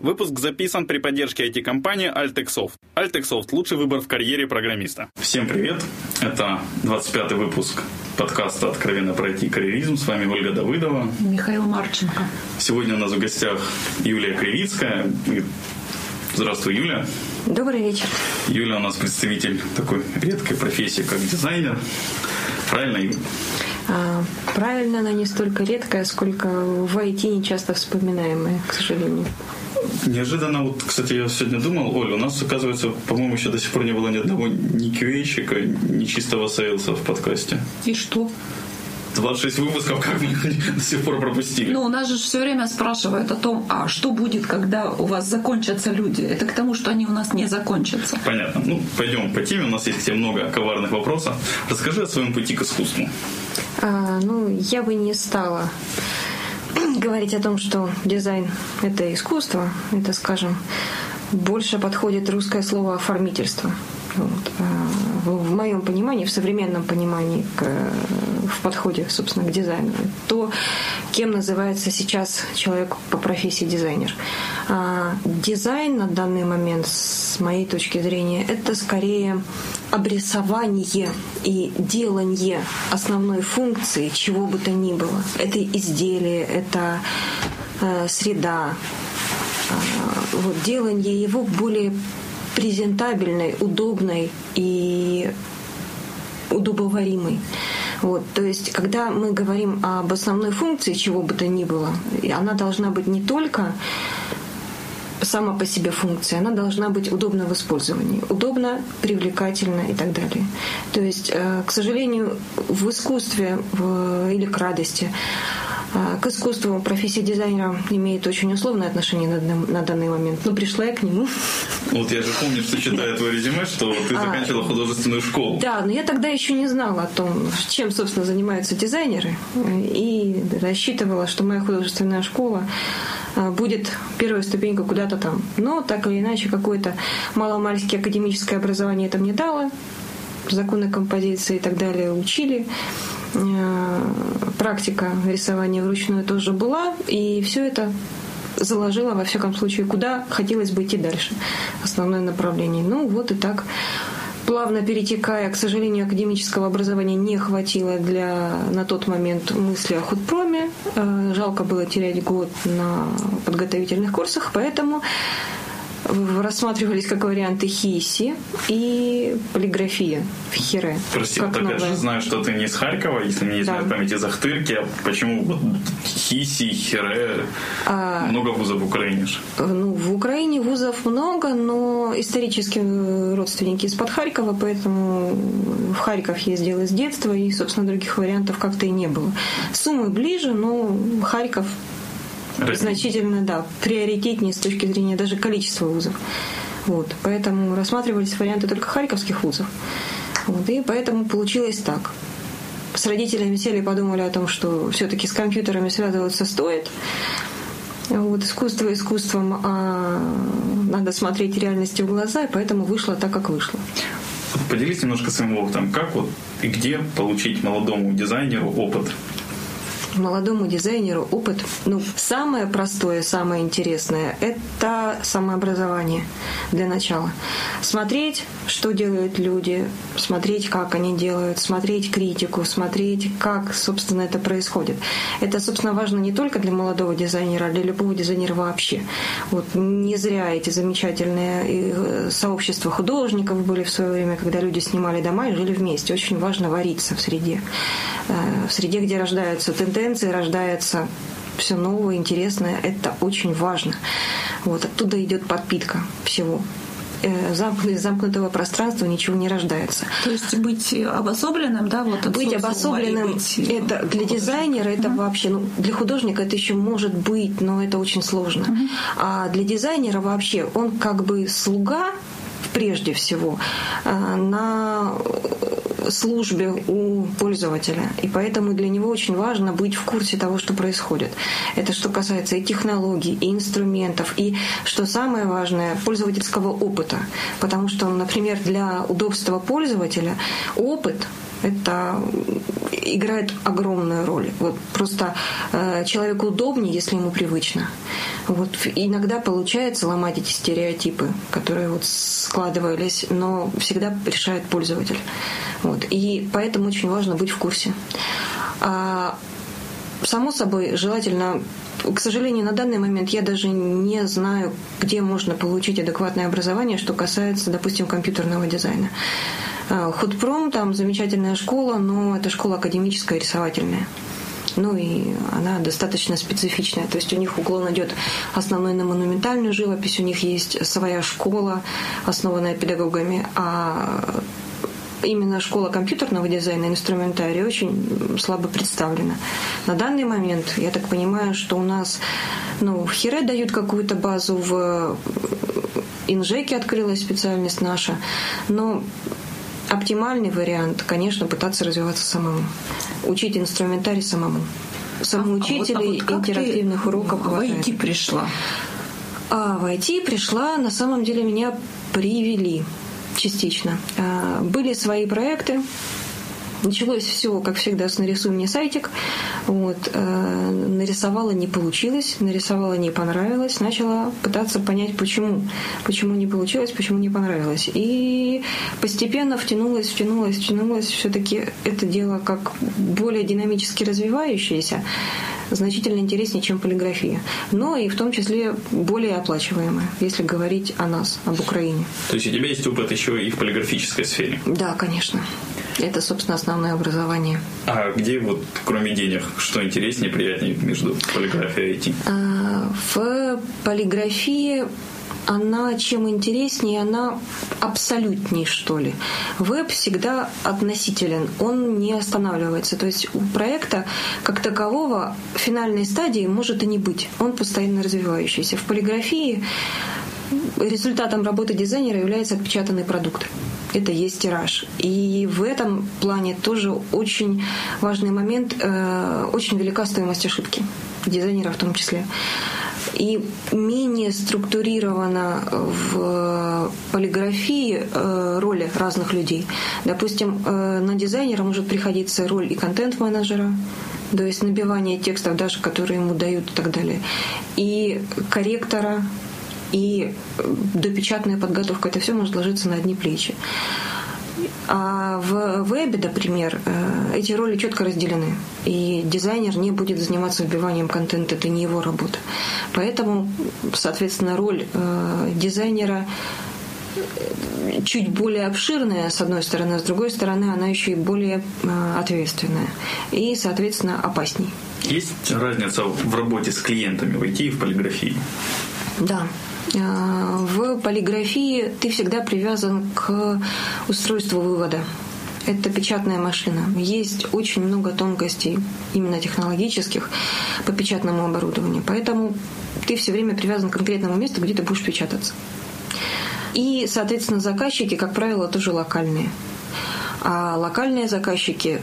Выпуск записан при поддержке IT-компании Altexoft. Altexoft – лучший выбор в карьере программиста. Всем привет! Это 25-й выпуск подкаста «Откровенно пройти карьеризм». С вами Ольга Давыдова. Михаил Марченко. Сегодня у нас в гостях Юлия Кривицкая. Здравствуй, Юля. Добрый вечер. Юля у нас представитель такой редкой профессии, как дизайнер. Правильно, Юля? А, правильно, она не столько редкая, сколько в IT не часто вспоминаемая, к сожалению. Неожиданно, вот, кстати, я сегодня думал, Оля, у нас, оказывается, по-моему, еще до сих пор не было ни одного ни QA-щика, ни чистого сейлса в подкасте. И что? 26 выпусков, как мы до сих пор пропустили. Ну, у нас же все время спрашивают о том, а что будет, когда у вас закончатся люди? Это к тому, что они у нас не закончатся. Понятно. Ну, пойдем по теме. У нас есть много коварных вопросов. Расскажи о своем пути к искусству. А, ну, я бы не стала говорить о том, что дизайн — это искусство, это, скажем, больше подходит русское слово «оформительство». Вот. А в моем понимании, в современном понимании, к, в подходе, собственно, к дизайну, то, кем называется сейчас человек по профессии дизайнер. А дизайн на данный момент, с моей точки зрения, это скорее обрисование и делание основной функции чего бы то ни было. Это изделие, это э, среда, э, вот, делание его более презентабельной, удобной и удобоваримой. Вот, то есть, когда мы говорим об основной функции чего бы то ни было, она должна быть не только сама по себе функция, она должна быть удобна в использовании, удобно, привлекательно и так далее. То есть, э, к сожалению, в искусстве или к радости к искусству профессия дизайнера имеет очень условное отношение на, на данный момент. Но пришла я к нему. Вот я же помню, что читаю твое резюме, что ты а, заканчивала художественную школу. Да, но я тогда еще не знала о том, чем, собственно, занимаются дизайнеры. И рассчитывала, что моя художественная школа а, будет первая ступенька куда-то там. Но так или иначе, какое-то маломальски академическое образование это мне дало. Законы композиции и так далее учили. Э, практика рисования вручную тоже была, и все это заложила, во всяком случае, куда хотелось бы идти дальше. Основное направление. Ну, вот и так плавно перетекая, к сожалению, академического образования не хватило для на тот момент мысли о худпроме. Э, жалко было терять год на подготовительных курсах, поэтому рассматривались как варианты хиси и полиграфия в хире. Прости, как так я же знаю, что ты не из Харькова, если мне изменяет да. память, из Ахтырки. А почему вот хиси, хире? А, много вузов в Украине же. Ну, в Украине вузов много, но исторически родственники из-под Харькова, поэтому в Харьков ездил из детства, и, собственно, других вариантов как-то и не было. Суммы ближе, но Харьков значительно, да, приоритетнее с точки зрения даже количества вузов. Вот, поэтому рассматривались варианты только харьковских вузов. Вот, и поэтому получилось так. С родителями сели и подумали о том, что все-таки с компьютерами связываться стоит. Вот, искусство искусством, а надо смотреть реальности в глаза, и поэтому вышло так, как вышло. Поделись немножко своим опытом. Как вот и где получить молодому дизайнеру опыт молодому дизайнеру опыт, ну, самое простое, самое интересное – это самообразование для начала. Смотреть, что делают люди, смотреть, как они делают, смотреть критику, смотреть, как, собственно, это происходит. Это, собственно, важно не только для молодого дизайнера, а для любого дизайнера вообще. Вот не зря эти замечательные э, сообщества художников были в свое время, когда люди снимали дома и жили вместе. Очень важно вариться в среде. Э, в среде, где рождаются тенденции, рождается все новое, интересное. Это очень важно. Вот оттуда идет подпитка всего. Э, из замкнутого пространства ничего не рождается. То есть быть обособленным, да, вот быть обособленным, быть... это для дизайнера это uh-huh. вообще, ну, для художника это еще может быть, но это очень сложно. Uh-huh. А для дизайнера вообще он как бы слуга прежде всего э, на службе у пользователя. И поэтому для него очень важно быть в курсе того, что происходит. Это что касается и технологий, и инструментов, и, что самое важное, пользовательского опыта. Потому что, например, для удобства пользователя опыт это играет огромную роль. Вот просто э, человеку удобнее, если ему привычно. Вот иногда получается ломать эти стереотипы, которые вот складывались, но всегда решает пользователь. Вот. И поэтому очень важно быть в курсе. А, само собой, желательно к сожалению, на данный момент я даже не знаю, где можно получить адекватное образование, что касается, допустим, компьютерного дизайна. А, Худпром, там замечательная школа, но это школа академическая, рисовательная. Ну и она достаточно специфичная. То есть у них уклон идет основной на монументальную живопись, у них есть своя школа, основанная педагогами, а именно школа компьютерного дизайна и инструментария очень слабо представлена. На данный момент, я так понимаю, что у нас ну, в Хире дают какую-то базу, в Инжеке открылась специальность наша, но оптимальный вариант, конечно, пытаться развиваться самому. Учить инструментарий самому. Самоучителей, а, вот, а вот интерактивных уроков. В IT пришла. А в IT пришла, на самом деле меня привели частично. А, были свои проекты, Началось все, как всегда, с «Нарисуй мне сайтик». Вот. Э, нарисовала, не получилось, нарисовала, не понравилось. Начала пытаться понять, почему. Почему не получилось, почему не понравилось. И постепенно втянулась, втянулась, втянулась. Все-таки это дело как более динамически развивающееся значительно интереснее, чем полиграфия. Но и в том числе более оплачиваемая, если говорить о нас, об Украине. То есть у тебя есть опыт еще и в полиграфической сфере? Да, конечно. Это, собственно, основное образование. А где вот, кроме денег, что интереснее, приятнее между полиграфией и IT? А, в полиграфии она чем интереснее, она абсолютней, что ли. Веб всегда относителен, он не останавливается. То есть у проекта как такового финальной стадии может и не быть. Он постоянно развивающийся. В полиграфии результатом работы дизайнера является отпечатанный продукт это есть тираж. И в этом плане тоже очень важный момент, э, очень велика стоимость ошибки, дизайнера в том числе. И менее структурирована в полиграфии э, роли разных людей. Допустим, э, на дизайнера может приходиться роль и контент-менеджера, то есть набивание текстов даже, которые ему дают и так далее, и корректора, и допечатная подготовка, это все может ложиться на одни плечи. А в вебе, например, э, эти роли четко разделены. И дизайнер не будет заниматься вбиванием контента, это не его работа. Поэтому, соответственно, роль э, дизайнера чуть более обширная, с одной стороны, а с другой стороны, она еще и более э, ответственная и, соответственно, опасней. Есть разница в работе с клиентами в IT и в полиграфии? Да, в полиграфии ты всегда привязан к устройству вывода. Это печатная машина. Есть очень много тонкостей, именно технологических, по печатному оборудованию. Поэтому ты все время привязан к конкретному месту, где ты будешь печататься. И, соответственно, заказчики, как правило, тоже локальные. А локальные заказчики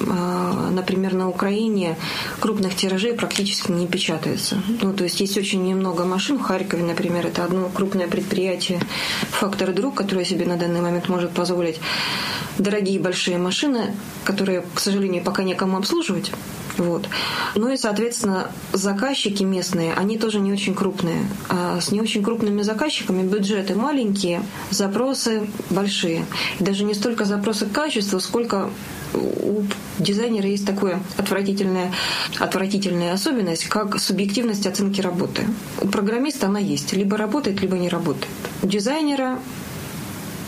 например, на Украине крупных тиражей практически не печатается. Ну, то есть есть очень немного машин. В Харькове, например, это одно крупное предприятие «Фактор Друг», которое себе на данный момент может позволить дорогие большие машины, которые, к сожалению, пока некому обслуживать. Вот. Ну и, соответственно, заказчики местные, они тоже не очень крупные. А с не очень крупными заказчиками бюджеты маленькие, запросы большие. И даже не столько запросы к качеству, сколько у дизайнера есть такая отвратительная, отвратительная особенность, как субъективность оценки работы. У программиста она есть. Либо работает, либо не работает. У дизайнера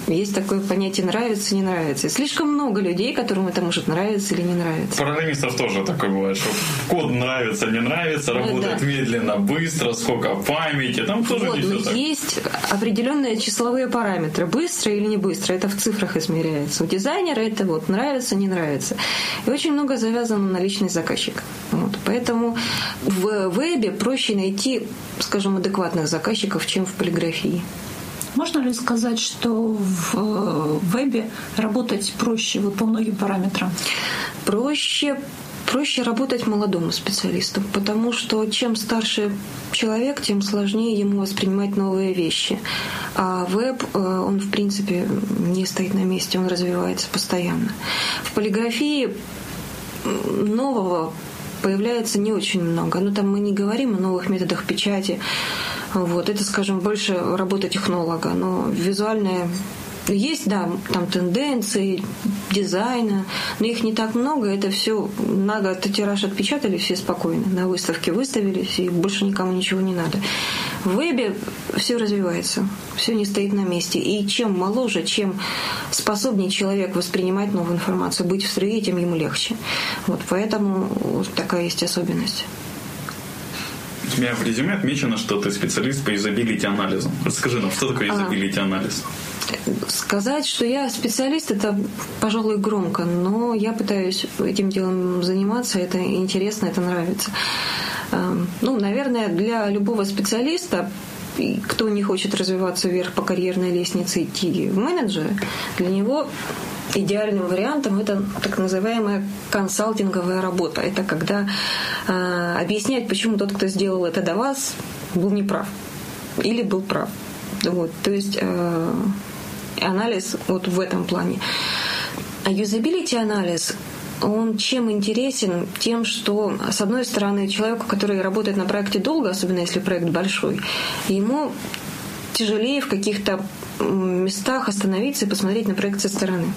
есть такое понятие нравится, не нравится. И слишком много людей, которым это может нравиться или не нравиться. Программистов тоже такое бывает, что код нравится, не нравится, работает да. медленно, быстро, сколько памяти, там тоже вот, не все так. Есть определенные числовые параметры, быстро или не быстро, это в цифрах измеряется. У дизайнера это вот нравится, не нравится. И очень много завязано на личность заказчика. Вот. Поэтому в вебе проще найти, скажем, адекватных заказчиков, чем в полиграфии. Можно ли сказать, что в э, вебе работать проще вот по многим параметрам? Проще проще работать молодому специалисту, потому что чем старше человек, тем сложнее ему воспринимать новые вещи. А веб, э, он в принципе не стоит на месте, он развивается постоянно. В полиграфии нового появляется не очень много. Ну, там мы не говорим о новых методах печати. Вот. Это, скажем, больше работа технолога. Но визуальная есть, да, там тенденции дизайна, но их не так много. Это все на год тираж отпечатали, все спокойно. На выставке выставились, и больше никому ничего не надо. В вебе все развивается, все не стоит на месте. И чем моложе, чем способнее человек воспринимать новую информацию, быть в стрее, тем ему легче. Вот поэтому такая есть особенность. У меня в резюме отмечено, что ты специалист по юзабилити анализу. Расскажи нам, что такое юзабилити анализ? Сказать, что я специалист, это, пожалуй, громко, но я пытаюсь этим делом заниматься, это интересно, это нравится. Эм, ну, наверное, для любого специалиста кто не хочет развиваться вверх по карьерной лестнице, идти в менеджеры, для него идеальным вариантом это так называемая консалтинговая работа. Это когда э, объяснять, почему тот, кто сделал это до вас, был неправ или был прав. Вот, то есть э, анализ вот в этом плане. А юзабилити анализ он чем интересен? Тем, что, с одной стороны, человеку, который работает на проекте долго, особенно если проект большой, ему тяжелее в каких-то местах остановиться и посмотреть на проект со стороны.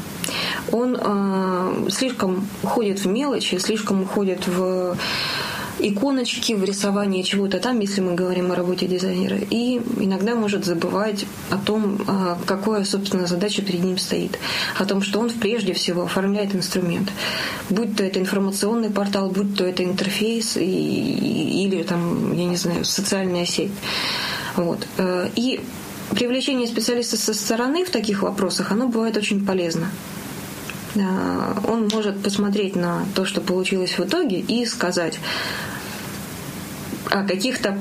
Он э, слишком уходит в мелочи, слишком уходит в иконочки, в рисовании чего-то там, если мы говорим о работе дизайнера, и иногда может забывать о том, а, какая, собственно, задача перед ним стоит, о том, что он прежде всего оформляет инструмент. Будь то это информационный портал, будь то это интерфейс и, или там, я не знаю, социальная сеть. Вот. Э, и привлечение специалиста со стороны в таких вопросах, оно бывает очень полезно он может посмотреть на то, что получилось в итоге, и сказать, о каких-то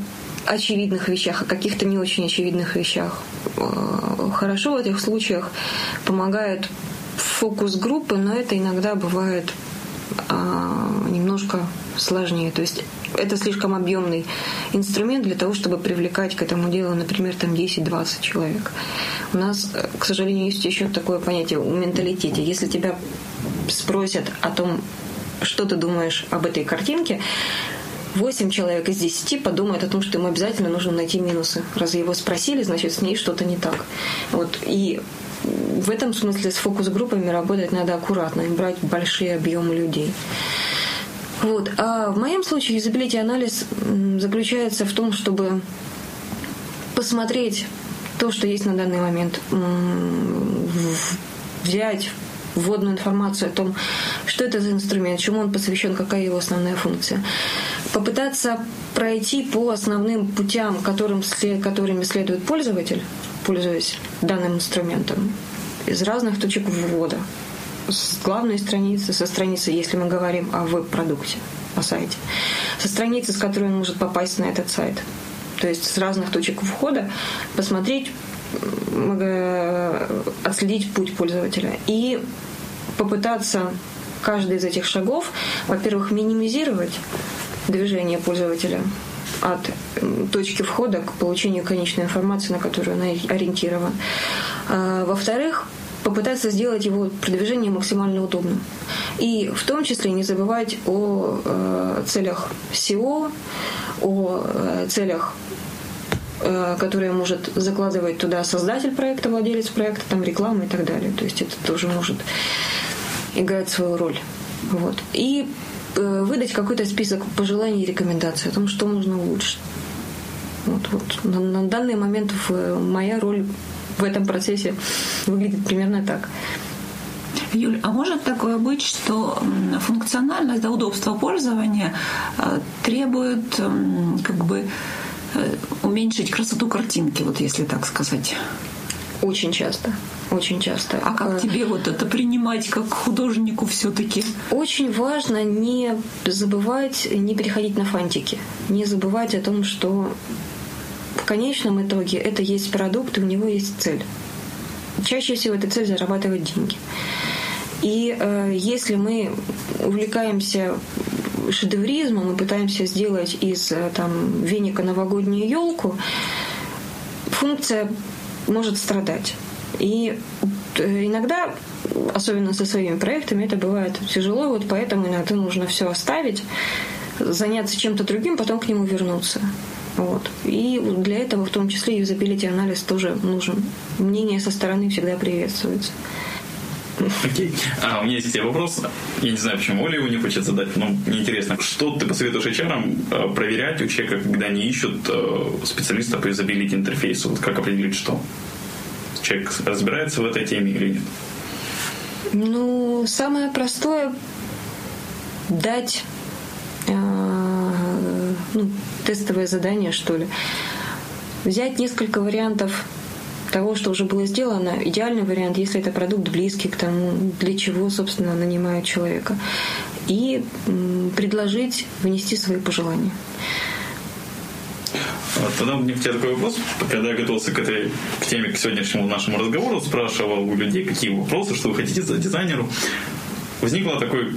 очевидных вещах, о каких-то не очень очевидных вещах. Э, хорошо в этих случаях помогает фокус группы, но это иногда бывает а, немножко сложнее. То есть это слишком объемный инструмент для того, чтобы привлекать к этому делу, например, там 10-20 человек. У нас, к сожалению, есть еще такое понятие в менталитете. Если тебя спросят о том, что ты думаешь об этой картинке, 8 человек из 10 подумают о том, что ему обязательно нужно найти минусы. Раз его спросили, значит, с ней что-то не так. Вот. И в этом смысле с фокус-группами работать надо аккуратно и брать большие объемы людей. Вот. А в моем случае юзабилити анализ заключается в том, чтобы посмотреть то, что есть на данный момент, взять вводную информацию о том, что это за инструмент, чему он посвящен, какая его основная функция. Попытаться пройти по основным путям, которым, которыми следует пользователь, пользуясь данным инструментом, из разных точек ввода. С главной страницы, со страницы, если мы говорим о веб-продукте, о сайте, со страницы, с которой он может попасть на этот сайт. То есть с разных точек входа посмотреть, отследить путь пользователя и попытаться каждый из этих шагов, во-первых, минимизировать движение пользователя от точки входа к получению конечной информации, на которую он ориентирован. А, во-вторых, попытаться сделать его продвижение максимально удобным. И в том числе не забывать о э, целях SEO, о э, целях Э, которые может закладывать туда создатель проекта, владелец проекта, там реклама и так далее. То есть это тоже может играть свою роль. Вот. И э, выдать какой-то список пожеланий и рекомендаций о том, что можно улучшить. Вот, вот. На, на данный момент в, моя роль в этом процессе выглядит примерно так. Юль, а может такое быть, что функциональность, да, удобство пользования э, требует как бы Э, уменьшить красоту картинки, вот если так сказать? Очень часто. Очень часто. А как э, тебе вот это принимать как художнику все-таки? Очень важно не забывать, не переходить на фантики. Не забывать о том, что в конечном итоге это есть продукт, и у него есть цель. Чаще всего эта цель зарабатывать деньги. И э, если мы увлекаемся шедевризмом мы пытаемся сделать из э, там, веника новогоднюю елку, функция может страдать. И э, иногда, особенно со своими проектами, это бывает тяжело, вот поэтому иногда нужно все оставить, заняться чем-то другим, потом к нему вернуться. Вот. И для этого в том числе юзабилити анализ тоже нужен. Мнение со стороны всегда приветствуется. Окей. А, у меня есть вопрос. Я не знаю, почему Оля его не хочет задать, но мне интересно, что ты посоветуешь HR э, проверять у человека, когда они ищут э, специалиста по юзабилити интерфейсу? Вот как определить, что человек разбирается в этой теме или нет? Ну, самое простое дать э, ну, тестовое задание, что ли. Взять несколько вариантов того, что уже было сделано, идеальный вариант, если это продукт близкий к тому, для чего, собственно, нанимают человека, и предложить внести свои пожелания. Тогда у меня к тебе такой вопрос. Когда я готовился к этой к теме, к сегодняшнему нашему разговору, спрашивал у людей, какие вопросы, что вы хотите за дизайнеру. Возникло такой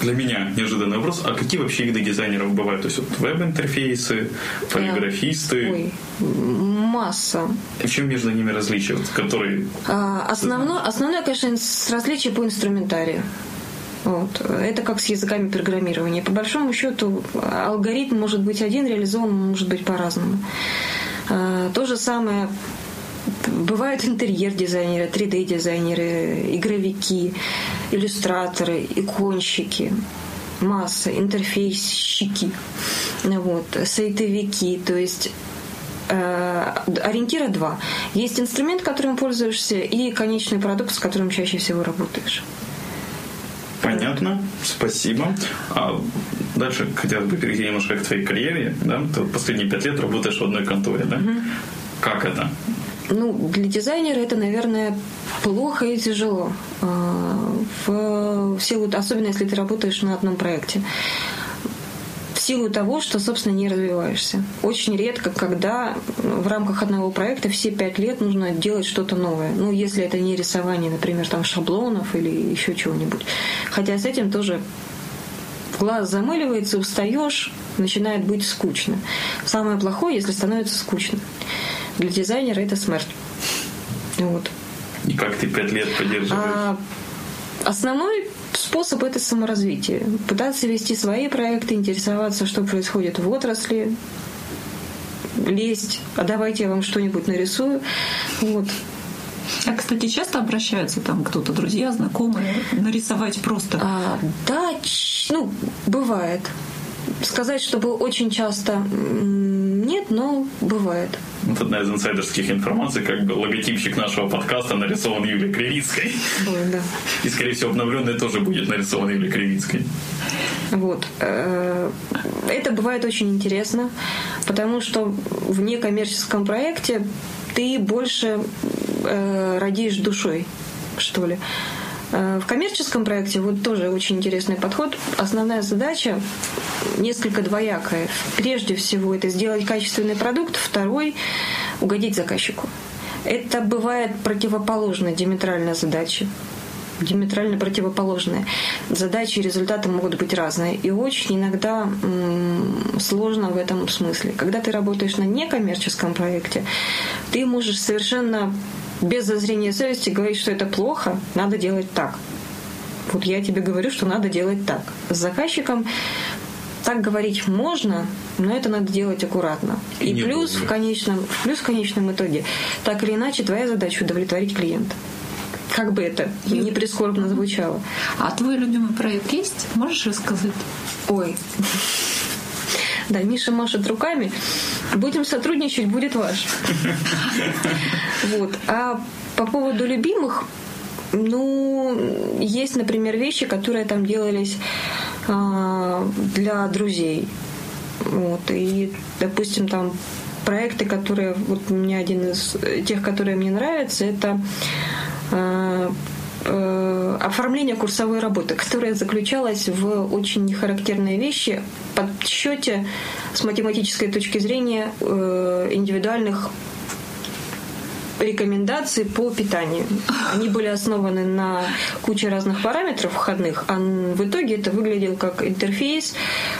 для меня неожиданный вопрос, а какие вообще виды дизайнеров бывают? То есть вот веб-интерфейсы, полиграфисты? Ой, масса. В чем между ними различия, вот, которые... А, основное, основное, конечно, различие по инструментарию. Вот. Это как с языками программирования. По большому счету алгоритм может быть один, реализован может быть по-разному. А, то же самое Бывают интерьер-дизайнеры, 3D-дизайнеры, игровики, иллюстраторы, иконщики, масса, интерфейсщики, вот, сайтовики, то есть э, ориентира два. Есть инструмент, которым пользуешься, и конечный продукт, с которым чаще всего работаешь. Понятно, спасибо. А дальше хотелось бы перейти немножко к твоей карьере. Да? Ты последние пять лет работаешь в одной конторе, да? Угу. Как это? Ну, для дизайнера это, наверное, плохо и тяжело. А, в силу, особенно если ты работаешь на одном проекте. В силу того, что, собственно, не развиваешься. Очень редко, когда в рамках одного проекта все пять лет нужно делать что-то новое. Ну, если это не рисование, например, там шаблонов или еще чего-нибудь. Хотя с этим тоже глаз замыливается, устаешь, начинает быть скучно. Самое плохое, если становится скучно. Для дизайнера это смерть. Вот. И как ты пять лет поддерживаешь? А, основной способ это саморазвитие. Пытаться вести свои проекты, интересоваться, что происходит в отрасли, лезть, а давайте я вам что-нибудь нарисую. Вот. А, кстати, часто обращаются там кто-то, друзья, знакомые, нарисовать просто? А, да, ну, бывает. Сказать, чтобы очень часто нет, но бывает. Вот одна из инсайдерских информаций, как бы логотипчик нашего подкаста нарисован Юлией Кривицкой. Ой, да. И, скорее всего, обновленный тоже будет нарисован Юлией Кривицкой. Вот. Э, это бывает очень интересно, потому что в некоммерческом проекте ты больше э, родишь душой, что ли. Э, в коммерческом проекте вот тоже очень интересный подход. Основная задача несколько двоякая. Прежде всего, это сделать качественный продукт. Второй – угодить заказчику. Это бывает противоположная диаметральная задача диаметрально противоположные. Задачи и результаты могут быть разные. И очень иногда сложно в этом смысле. Когда ты работаешь на некоммерческом проекте, ты можешь совершенно без зазрения совести говорить, что это плохо, надо делать так. Вот я тебе говорю, что надо делать так. С заказчиком так говорить можно, но это надо делать аккуратно. И, и плюс в, конечном, плюс в конечном итоге, так или иначе, твоя задача удовлетворить клиента. Как бы это не прискорбно звучало. А твой любимый проект есть? Можешь рассказать? Ой. Да, Миша машет руками. Будем сотрудничать, будет ваш. Вот. А по поводу любимых, ну, есть, например, вещи, которые там делались а, для друзей. Вот. И, допустим, там проекты, которые вот у меня один из тех, которые мне нравятся, это а, Э, оформление курсовой работы, которая заключалась в очень нехарактерные вещи, подсчете с математической точки зрения э, индивидуальных рекомендаций по питанию. Они были основаны на куче разных параметров входных, а в итоге это выглядел как интерфейс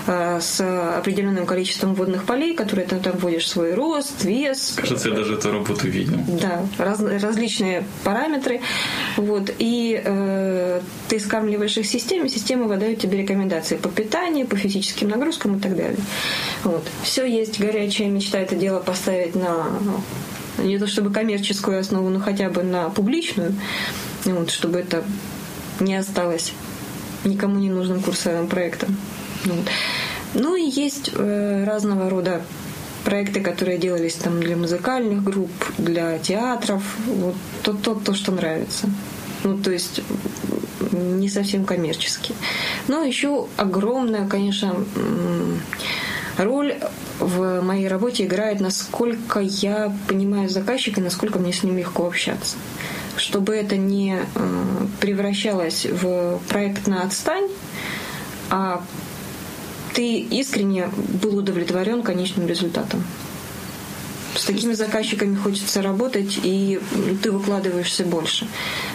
э, с определенным количеством водных полей, которые ты там вводишь свой рост, вес. Кажется, я даже эту работу видел. Да, раз, различные параметры. Вот. И э, ты скармливаешь их системе, система выдает тебе рекомендации по питанию, по физическим нагрузкам и так далее. Вот. Все есть горячая мечта это дело поставить на ну, не то чтобы коммерческую основу, но хотя бы на публичную, вот, чтобы это не осталось никому не нужным курсовым проектом. Вот. Ну и есть э, разного рода проекты, которые делались там для музыкальных групп, для театров, вот то, то, то что нравится. Ну, то есть не совсем коммерчески. Но еще огромная, конечно, роль в моей работе играет, насколько я понимаю заказчика, насколько мне с ним легко общаться. Чтобы это не э, превращалось в проект на отстань, а ты искренне был удовлетворен конечным результатом. С такими заказчиками хочется работать, и ты выкладываешься больше.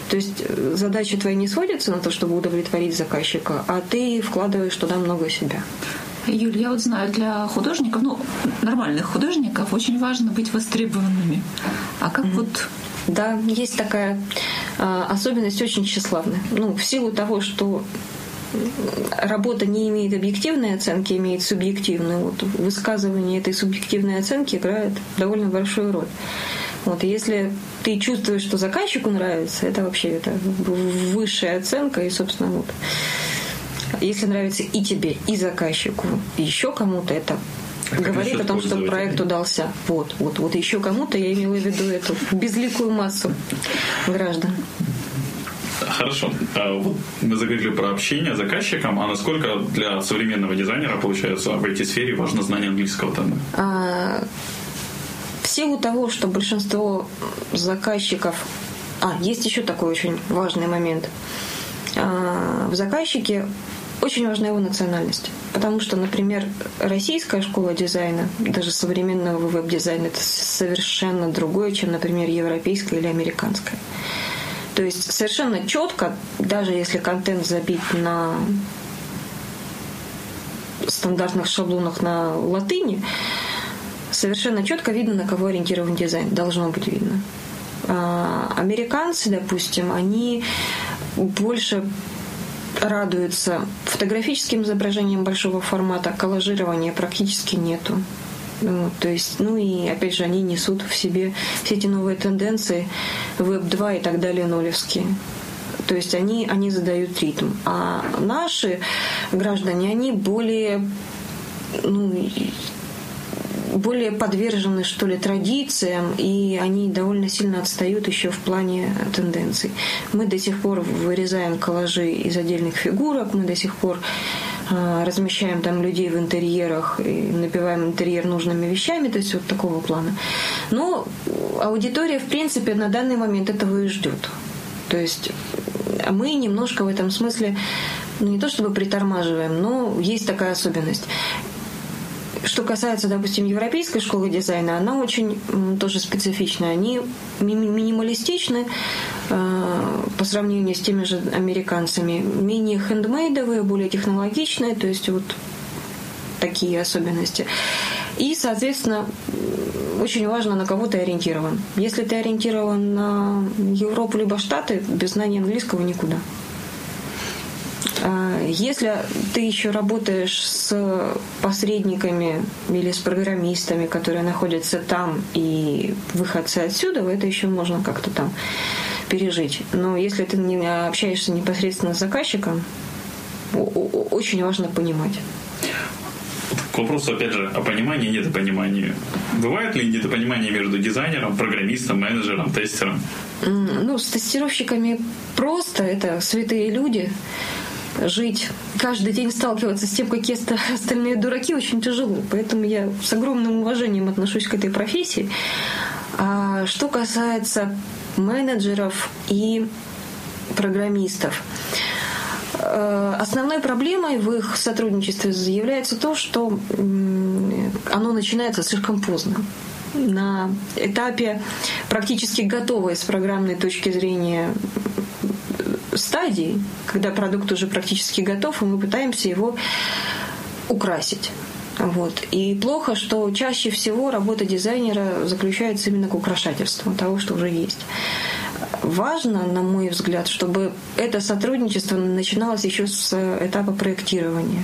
То есть э, задача твоя не сводится на то, чтобы удовлетворить заказчика, а ты вкладываешь туда много себя. Юль, я вот знаю, для художников, ну, нормальных художников очень важно быть востребованными. А как mm-hmm. вот да, есть такая а, особенность очень тщеславная. Ну, в силу того, что работа не имеет объективной оценки, имеет субъективную. Вот высказывание этой субъективной оценки играет довольно большую роль. Вот, если ты чувствуешь, что заказчику нравится, это вообще это высшая оценка, и, собственно, вот. Если нравится и тебе, и заказчику, и еще кому-то, это а говорит о том, что проект удался. Вот, вот, вот еще кому-то я имела в виду эту безликую массу граждан. Хорошо. А вот мы заговорили про общение с заказчиком, а насколько для современного дизайнера, получается, в IT-сфере важно знание английского тогда? А, в силу того, что большинство заказчиков... А, есть еще такой очень важный момент. А, в заказчике очень важна его национальность. Потому что, например, российская школа дизайна, даже современного веб-дизайна, это совершенно другое, чем, например, европейская или американская. То есть совершенно четко, даже если контент забит на стандартных шаблонах на латыни, совершенно четко видно, на кого ориентирован дизайн. Должно быть видно. А американцы, допустим, они больше радуются фотографическим изображением большого формата, коллажирования практически нету. Вот, то есть, ну и опять же, они несут в себе все эти новые тенденции, веб-2 и так далее, нолевские. То есть они, они задают ритм. А наши граждане, они более ну, более подвержены, что ли, традициям, и они довольно сильно отстают еще в плане тенденций. Мы до сих пор вырезаем коллажи из отдельных фигурок, мы до сих пор а, размещаем там людей в интерьерах и набиваем интерьер нужными вещами, то есть вот такого плана. Но аудитория, в принципе, на данный момент этого и ждет. То есть мы немножко в этом смысле ну, не то чтобы притормаживаем, но есть такая особенность. Что касается, допустим, европейской школы дизайна, она очень тоже специфичная. Они ми- минималистичны э, по сравнению с теми же американцами. Менее хендмейдовые, более технологичные, то есть вот такие особенности. И, соответственно, очень важно, на кого ты ориентирован. Если ты ориентирован на Европу либо Штаты, без знания английского никуда. А, если ты еще работаешь с посредниками или с программистами, которые находятся там и выходцы отсюда, это еще можно как-то там пережить. Но если ты не общаешься непосредственно с заказчиком, очень важно понимать. К вопросу, опять же, о понимании и недопонимании. Бывает ли недопонимание между дизайнером, программистом, менеджером, тестером? Ну, с тестировщиками просто. Это святые люди жить, каждый день сталкиваться с тем, какие остальные дураки, очень тяжело. Поэтому я с огромным уважением отношусь к этой профессии. А что касается менеджеров и программистов, э, Основной проблемой в их сотрудничестве является то, что оно начинается слишком поздно на этапе практически готовой с программной точки зрения стадии, когда продукт уже практически готов, и мы пытаемся его украсить. Вот. И плохо, что чаще всего работа дизайнера заключается именно к украшательству того, что уже есть. важно, на мой взгляд, чтобы это сотрудничество начиналось еще с этапа проектирования.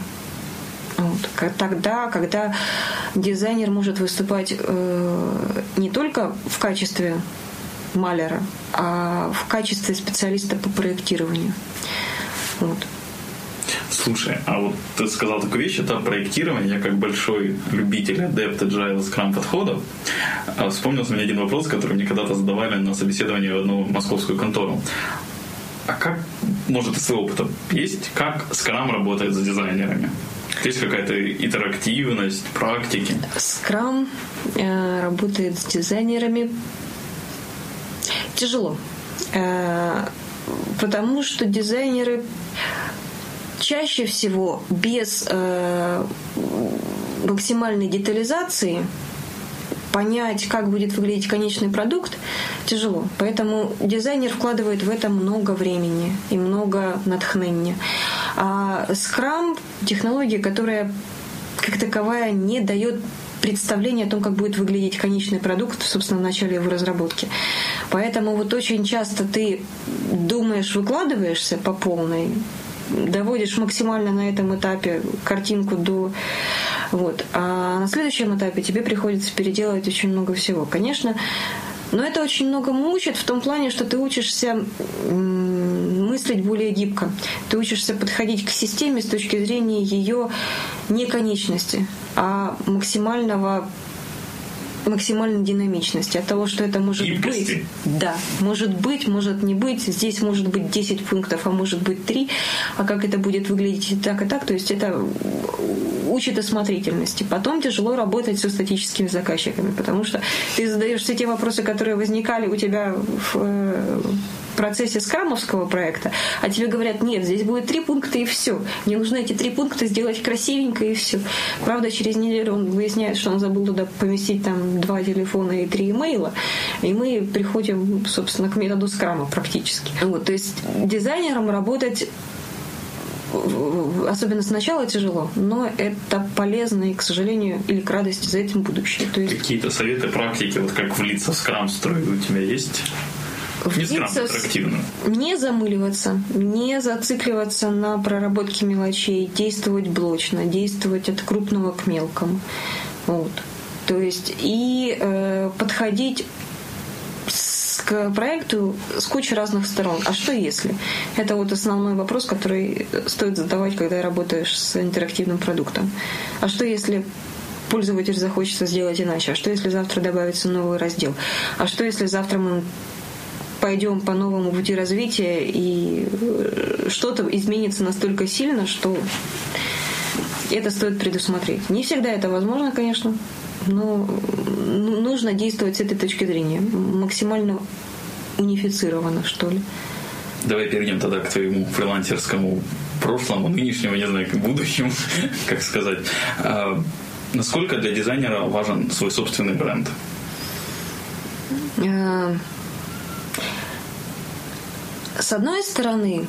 Вот. Тогда, когда дизайнер может выступать э, не только в качестве маляра, а в качестве специалиста по проектированию. Вот. Слушай, а вот ты сказал такую вещь, это проектирование. Я как большой любитель адепт agile scrum подходов а, вспомнился мне один вопрос, который мне когда-то задавали на собеседовании в одну московскую контору. А как, может, из своего опыта есть, как Scrum работает с дизайнерами? Есть какая-то интерактивность, практики? Scrum э, работает с дизайнерами тяжело. Э, потому что дизайнеры чаще всего без э, максимальной детализации понять, как будет выглядеть конечный продукт, тяжело. Поэтому дизайнер вкладывает в это много времени и много натхнения. А Scrum — технология, которая как таковая не дает представление о том, как будет выглядеть конечный продукт, собственно, в начале его разработки. Поэтому вот очень часто ты думаешь, выкладываешься по полной, доводишь максимально на этом этапе картинку до... Вот. А на следующем этапе тебе приходится переделывать очень много всего. Конечно, но это очень много мучит в том плане, что ты учишься мыслить более гибко. Ты учишься подходить к системе с точки зрения ее не конечности, а максимального максимальной динамичности, от того, что это может Гибкости. быть. Да, может быть, может не быть. Здесь может быть 10 пунктов, а может быть 3. А как это будет выглядеть и так, и так. То есть это учит осмотрительности. Потом тяжело работать со статическими заказчиками, потому что ты задаешь все те вопросы, которые возникали у тебя в э, процессе скрамовского проекта, а тебе говорят, нет, здесь будет три пункта и все. Мне нужно эти три пункта сделать красивенько и все. Правда, через неделю он выясняет, что он забыл туда поместить там два телефона и три имейла, и мы приходим, собственно, к методу скрама практически. Вот, то есть дизайнером работать особенно сначала тяжело, но это полезно и, к сожалению, или к радости за этим будущее. Есть... Какие-то советы, практики, вот как влиться в скрам строй у тебя есть? Влиться, не замыливаться, не зацикливаться на проработке мелочей, действовать блочно, действовать от крупного к мелкому. Вот. То есть и э, подходить к проекту с кучей разных сторон. А что если? Это вот основной вопрос, который стоит задавать, когда работаешь с интерактивным продуктом. А что если пользователь захочется сделать иначе? А что если завтра добавится новый раздел? А что если завтра мы пойдем по новому пути развития и э, что-то изменится настолько сильно, что это стоит предусмотреть. Не всегда это возможно, конечно, но ну, нужно действовать с этой точки зрения. Максимально унифицированно, что ли. Давай перейдем тогда к твоему фрилансерскому прошлому, нынешнему, не знаю, к будущему, как сказать. А, насколько для дизайнера важен свой собственный бренд? С одной стороны,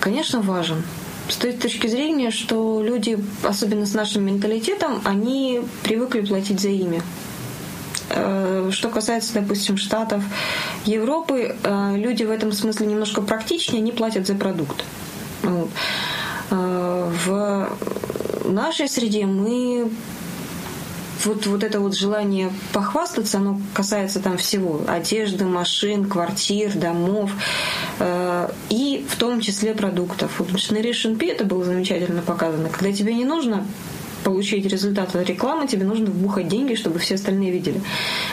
конечно, важен. С той точки зрения, что люди, особенно с нашим менталитетом, они привыкли платить за имя. Э, что касается, допустим, Штатов, Европы, э, люди в этом смысле немножко практичнее, они платят за продукт. Э, в нашей среде мы вот, вот это вот желание похвастаться, оно касается там всего. Одежды, машин, квартир, домов э, и в том числе продуктов. Вот в P это было замечательно показано. Когда тебе не нужно получить результат от рекламы, тебе нужно вбухать деньги, чтобы все остальные видели.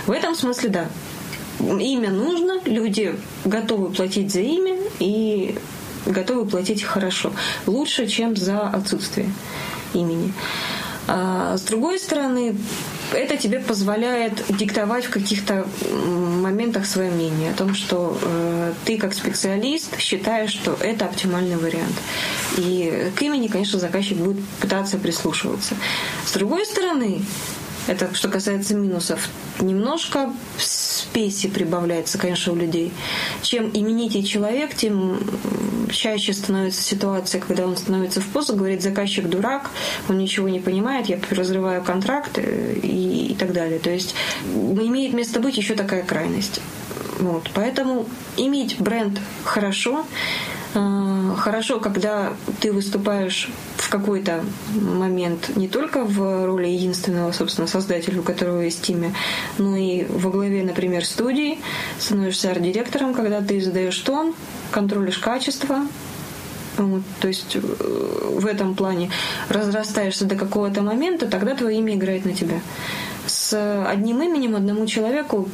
В этом смысле, да. Имя нужно, люди готовы платить за имя и готовы платить хорошо. Лучше, чем за отсутствие имени. А с другой стороны, это тебе позволяет диктовать в каких-то моментах свое мнение о том, что э, ты как специалист считаешь, что это оптимальный вариант. И к имени, конечно, заказчик будет пытаться прислушиваться. С другой стороны, это что касается минусов. Немножко спеси прибавляется, конечно, у людей. Чем именитый человек, тем чаще становится ситуация, когда он становится в позу, говорит, заказчик дурак, он ничего не понимает, я разрываю контракт и, и так далее. То есть имеет место быть еще такая крайность. Вот. Поэтому иметь бренд хорошо, Э, хорошо, когда ты выступаешь какой-то момент не только в роли единственного, собственно, создателя, у которого есть имя, но и во главе, например, студии, становишься арт-директором, когда ты задаешь тон, контролишь качество, вот, то есть э, в этом плане разрастаешься до какого-то момента, тогда твое имя играет на тебя. С одним именем одному человеку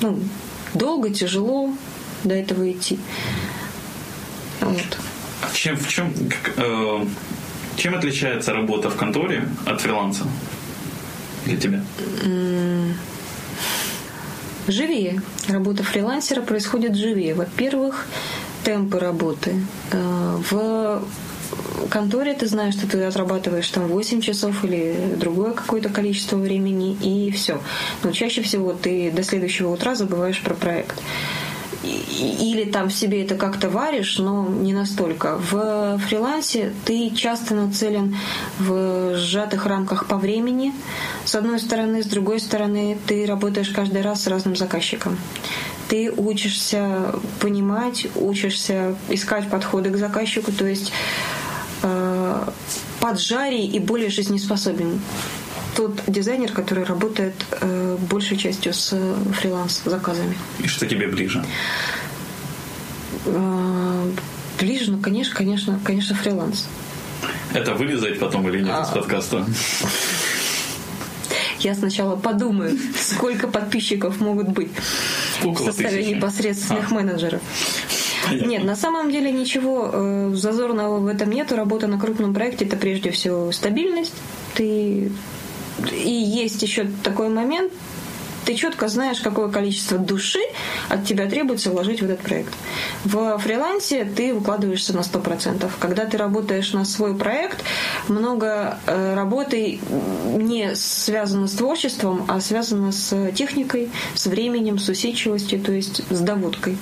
ну, долго, тяжело до этого идти. Вот. А чем, в чем, как, э, чем отличается работа в конторе от фриланса для тебя? Живее. Работа фрилансера происходит живее. Во-первых, темпы работы. Э, в конторе ты знаешь, что ты отрабатываешь там 8 часов или другое какое-то количество времени, и все. Но чаще всего ты до следующего утра забываешь про проект или там себе это как-то варишь, но не настолько. В фрилансе ты часто нацелен в сжатых рамках по времени. С одной стороны, с другой стороны, ты работаешь каждый раз с разным заказчиком. Ты учишься понимать, учишься искать подходы к заказчику, то есть э, поджарий и более жизнеспособен тот дизайнер, который работает э, большей частью с э, фриланс-заказами. И что тебе ближе? Э, ближе, ну, конечно, конечно, конечно, фриланс. Это вырезать потом или нет а... из подкаста? Я сначала подумаю, сколько подписчиков могут быть Около в составе тысячи. непосредственных а. менеджеров. Понятно. Нет, на самом деле ничего э, зазорного в этом нету. Работа на крупном проекте это прежде всего стабильность. Ты и есть еще такой момент, ты четко знаешь, какое количество души от тебя требуется вложить в этот проект. В фрилансе ты выкладываешься на 100%. Когда ты работаешь на свой проект, много э, работы не связано с творчеством, а связано с техникой, с временем, с усидчивостью, то есть с доводкой.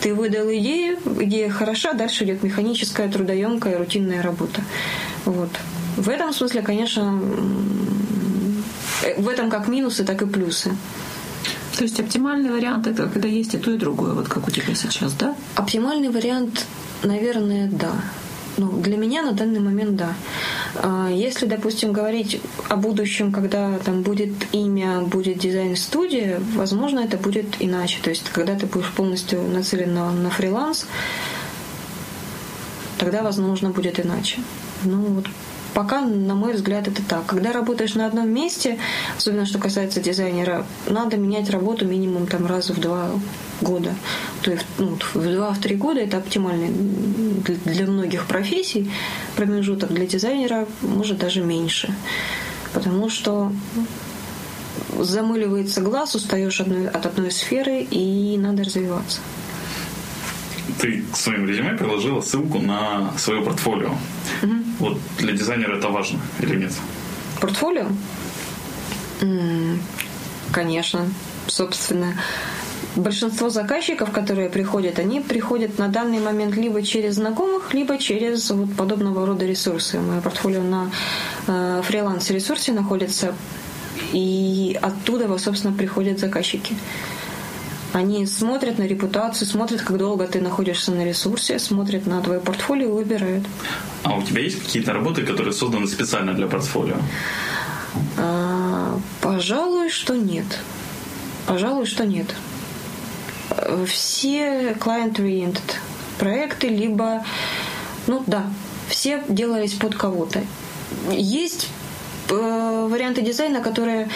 Ты выдал идею, идея хороша, дальше идет механическая, трудоемкая, рутинная работа. Вот. В этом смысле, конечно, в этом как минусы, так и плюсы. То есть оптимальный вариант это когда есть и то, и другое, вот как у тебя сейчас, да? Оптимальный вариант, наверное, да. Ну, для меня на данный момент да. А, если, допустим, говорить о будущем, когда там будет имя, будет дизайн-студия, возможно, это будет иначе. То есть, когда ты будешь полностью нацелен на, на фриланс, тогда, возможно, будет иначе. Ну, вот Пока, на мой взгляд, это так. Когда работаешь на одном месте, особенно что касается дизайнера, надо менять работу минимум там раз в два года. То есть ну, в два-три года это оптимальный для многих профессий промежуток. Для дизайнера может даже меньше. Потому что замыливается глаз, устаешь от одной сферы и надо развиваться ты к своим резюме приложила ссылку на свое портфолио. Угу. Вот для дизайнера это важно или нет? Портфолио? Конечно. Собственно, большинство заказчиков, которые приходят, они приходят на данный момент либо через знакомых, либо через вот подобного рода ресурсы. Мое портфолио на э, фриланс-ресурсе находится, и оттуда, собственно, приходят заказчики. Они смотрят на репутацию, смотрят, как долго ты находишься на ресурсе, смотрят на твое портфолио и выбирают. А у тебя есть какие-то работы, которые созданы специально для портфолио? А, пожалуй, что нет. Пожалуй, что нет. Все client-oriented проекты, либо, ну да, все делались под кого-то. Есть э, варианты дизайна, которые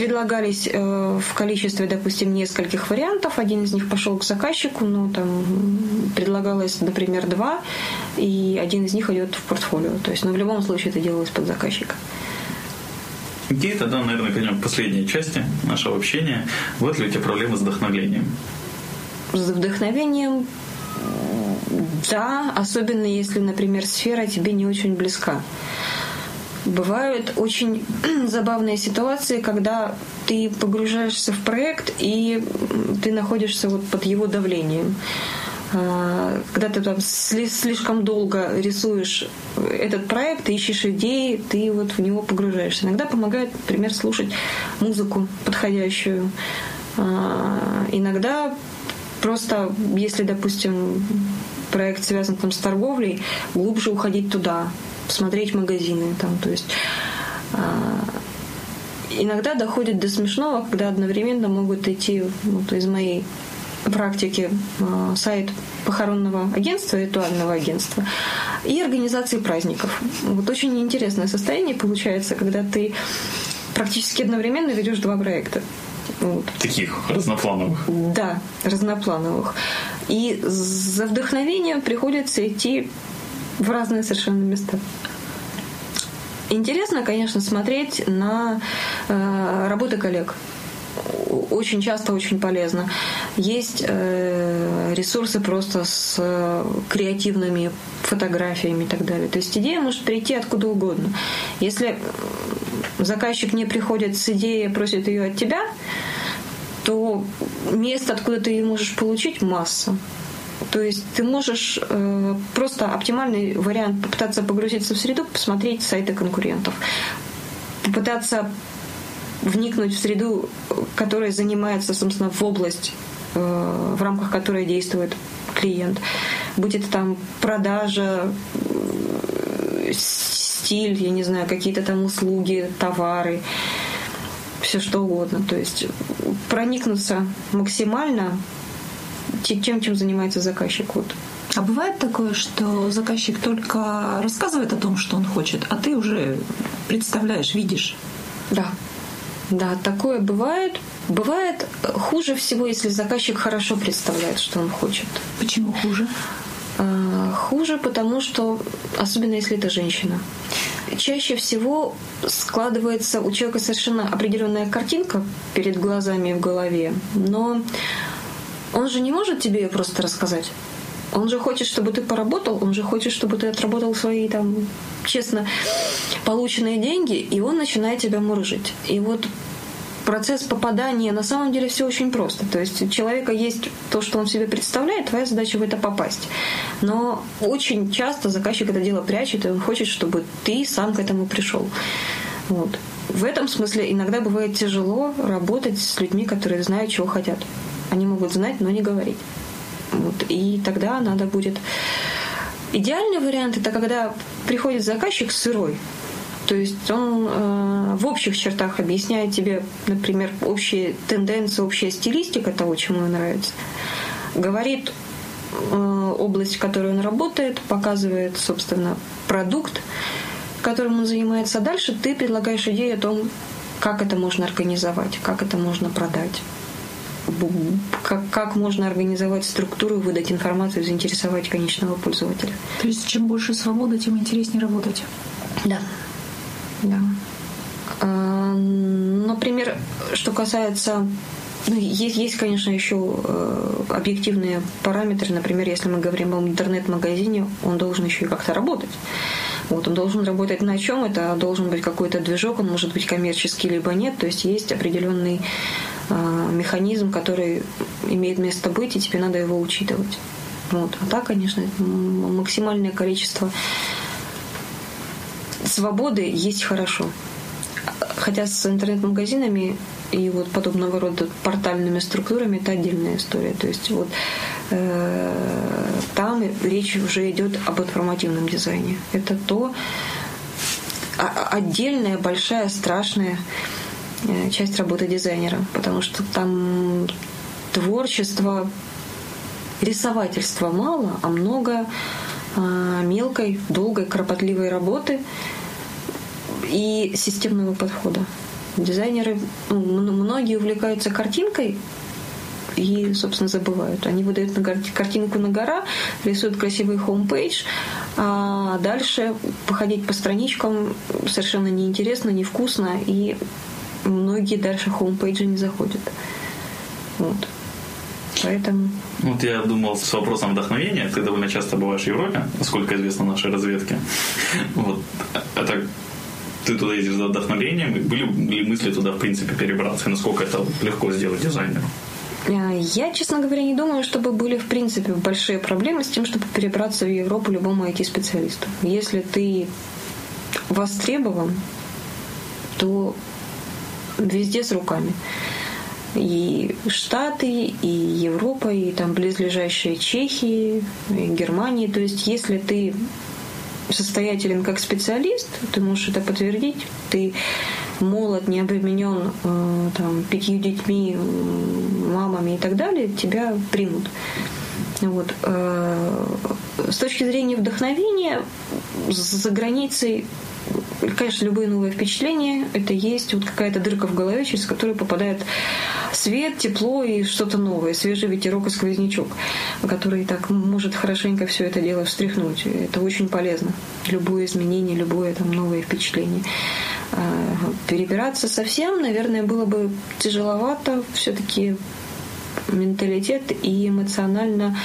предлагались э, в количестве, допустим, нескольких вариантов. Один из них пошел к заказчику, но там предлагалось, например, два, и один из них идет в портфолио. То есть, но ну, в любом случае это делалось под заказчика. Окей, тогда, наверное, пойдем к последней части нашего общения. Вот ли у тебя проблемы с вдохновлением? С вдохновением да, особенно если, например, сфера тебе не очень близка. Бывают очень забавные ситуации, когда ты погружаешься в проект и ты находишься вот под его давлением. А, когда ты там слишком долго рисуешь этот проект, ищешь идеи, ты вот в него погружаешься. Иногда помогает, например, слушать музыку подходящую, А, иногда просто, если, допустим, проект связан там, с торговлей, глубже уходить туда, смотреть магазины. Там, то есть а, иногда доходит до смешного, когда одновременно могут идти вот, из моей практики а, сайт похоронного агентства, ритуального агентства и организации праздников. Вот очень интересное состояние получается, когда ты практически одновременно ведешь два проекта. Вот. Таких разноплановых. Да, разноплановых. И за вдохновением приходится идти в разные совершенно места. Интересно, конечно, смотреть на э, работы коллег. Очень часто очень полезно. Есть э, ресурсы просто с э, креативными фотографиями и так далее. То есть идея может прийти откуда угодно. Если заказчик не приходит с идеей, просит ее от тебя, то место, откуда ты ее можешь получить, масса. То есть ты можешь э, просто оптимальный вариант попытаться погрузиться в среду, посмотреть сайты конкурентов, попытаться вникнуть в среду, которая занимается, собственно, в область, э, в рамках которой действует клиент. Будет там продажа, э, стиль, я не знаю, какие-то там услуги, товары, все что угодно. То есть проникнуться максимально тем, чем занимается заказчик. Вот. А бывает такое, что заказчик только рассказывает о том, что он хочет, а ты уже представляешь, видишь? Да. Да, такое бывает. Бывает хуже всего, если заказчик хорошо представляет, что он хочет. Почему хуже? А, хуже, потому что, особенно если это женщина, чаще всего складывается у человека совершенно определенная картинка перед глазами и в голове, но он же не может тебе ее просто рассказать. Он же хочет, чтобы ты поработал, он же хочет, чтобы ты отработал свои там честно полученные деньги, и он начинает тебя мурыжить. И вот процесс попадания, на самом деле все очень просто. То есть у человека есть то, что он себе представляет, твоя задача в это попасть. Но очень часто заказчик это дело прячет, и он хочет, чтобы ты сам к этому пришел. Вот. В этом смысле иногда бывает тяжело работать с людьми, которые знают, чего хотят. Они могут знать, но не говорить. Вот. И тогда надо будет... Идеальный вариант это когда приходит заказчик сырой. То есть он э, в общих чертах объясняет тебе, например, общие тенденции, общая стилистика того, чему ему нравится. Говорит э, область, в которой он работает, показывает, собственно, продукт, которым он занимается. А дальше ты предлагаешь идею о том, как это можно организовать, как это можно продать как, как можно организовать структуру, выдать информацию, заинтересовать конечного пользователя. То есть чем больше свободы, тем интереснее работать. Да. Да. А, например, что касается ну, есть, есть, конечно, еще э, объективные параметры. Например, если мы говорим об интернет-магазине, он должен еще и как-то работать. Вот, он должен работать на чем? Это должен быть какой-то движок, он может быть коммерческий либо нет. То есть есть определенный механизм, который имеет место быть, и тебе надо его учитывать. Вот. А так, конечно, максимальное количество свободы есть хорошо. Хотя с интернет-магазинами и вот подобного рода портальными структурами это отдельная история. То есть вот э, там речь уже идет об информативном дизайне. Это то а, отдельная, большая, страшная часть работы дизайнера, потому что там творчество, рисовательства мало, а много э, мелкой, долгой, кропотливой работы и системного подхода. Дизайнеры, ну, многие увлекаются картинкой и, собственно, забывают. Они выдают на картинку на гора, рисуют красивый home page, а дальше походить по страничкам совершенно неинтересно, невкусно, и многие дальше home page и не заходят. Вот. Поэтому... Вот я думал с вопросом вдохновения. Ты довольно часто бываешь в Европе, насколько известно нашей разведке. Вот. Это ты туда ездишь за вдохновением? Были ли мысли туда, в принципе, перебраться? И насколько это легко сделать дизайнеру? А, я, честно говоря, не думаю, чтобы были, в принципе, большие проблемы с тем, чтобы перебраться в Европу любому IT-специалисту. Если ты востребован, то везде с руками. и Штаты, и Европа, и там близлежащие Чехии, и Германии. То есть если ты состоятелен как специалист, ты можешь это подтвердить, ты молод, не обременен э, там, пятью детьми, мамами и так далее, тебя примут. Вот. Э, с точки зрения вдохновения, за границей конечно, любые новые впечатления – это есть вот какая-то дырка в голове, через которую попадает свет, тепло и что-то новое, свежий ветерок и сквознячок, который так может хорошенько все это дело встряхнуть. Это очень полезно. Любое изменение, любое там новое впечатление. А, перебираться совсем, наверное, было бы тяжеловато. Все-таки менталитет и эмоционально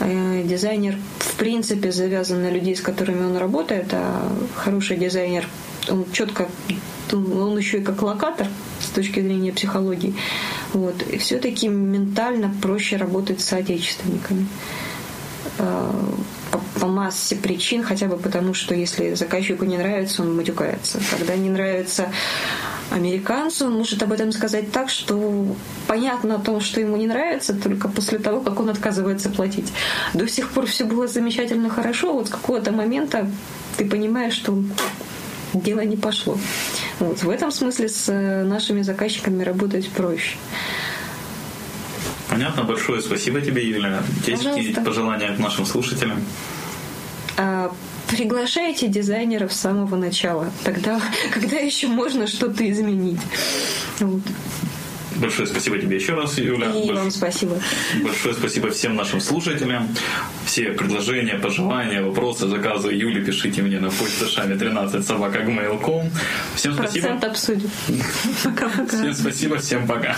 э, дизайнер в принципе завязан на людей, с которыми он работает, а хороший дизайнер, он четко, он еще и как локатор с точки зрения психологии. Вот. И все-таки ментально проще работать с соотечественниками э, по массе причин, хотя бы потому, что если заказчику не нравится, он матюкается. Когда не нравится американцу, он может об этом сказать так, что понятно о том, что ему не нравится, только после того, как он отказывается платить. До сих пор все было замечательно хорошо, вот с какого-то момента ты понимаешь, что дело не пошло. Вот. В этом смысле с э, нашими заказчиками работать проще. Понятно, большое спасибо тебе, Юля. Есть какие пожелания к нашим слушателям? Приглашайте дизайнеров с самого начала, тогда, когда еще можно что-то изменить. Вот. Большое спасибо тебе еще раз, Юля. И Больш... вам спасибо. Большое спасибо всем нашим слушателям. Все предложения, пожелания, вопросы, заказы Юли пишите мне на почту шами 13 собака Всем спасибо. Процент обсудим. Всем спасибо, всем пока.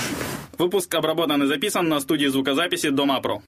Выпуск обработан и записан на студии звукозаписи Дома Про.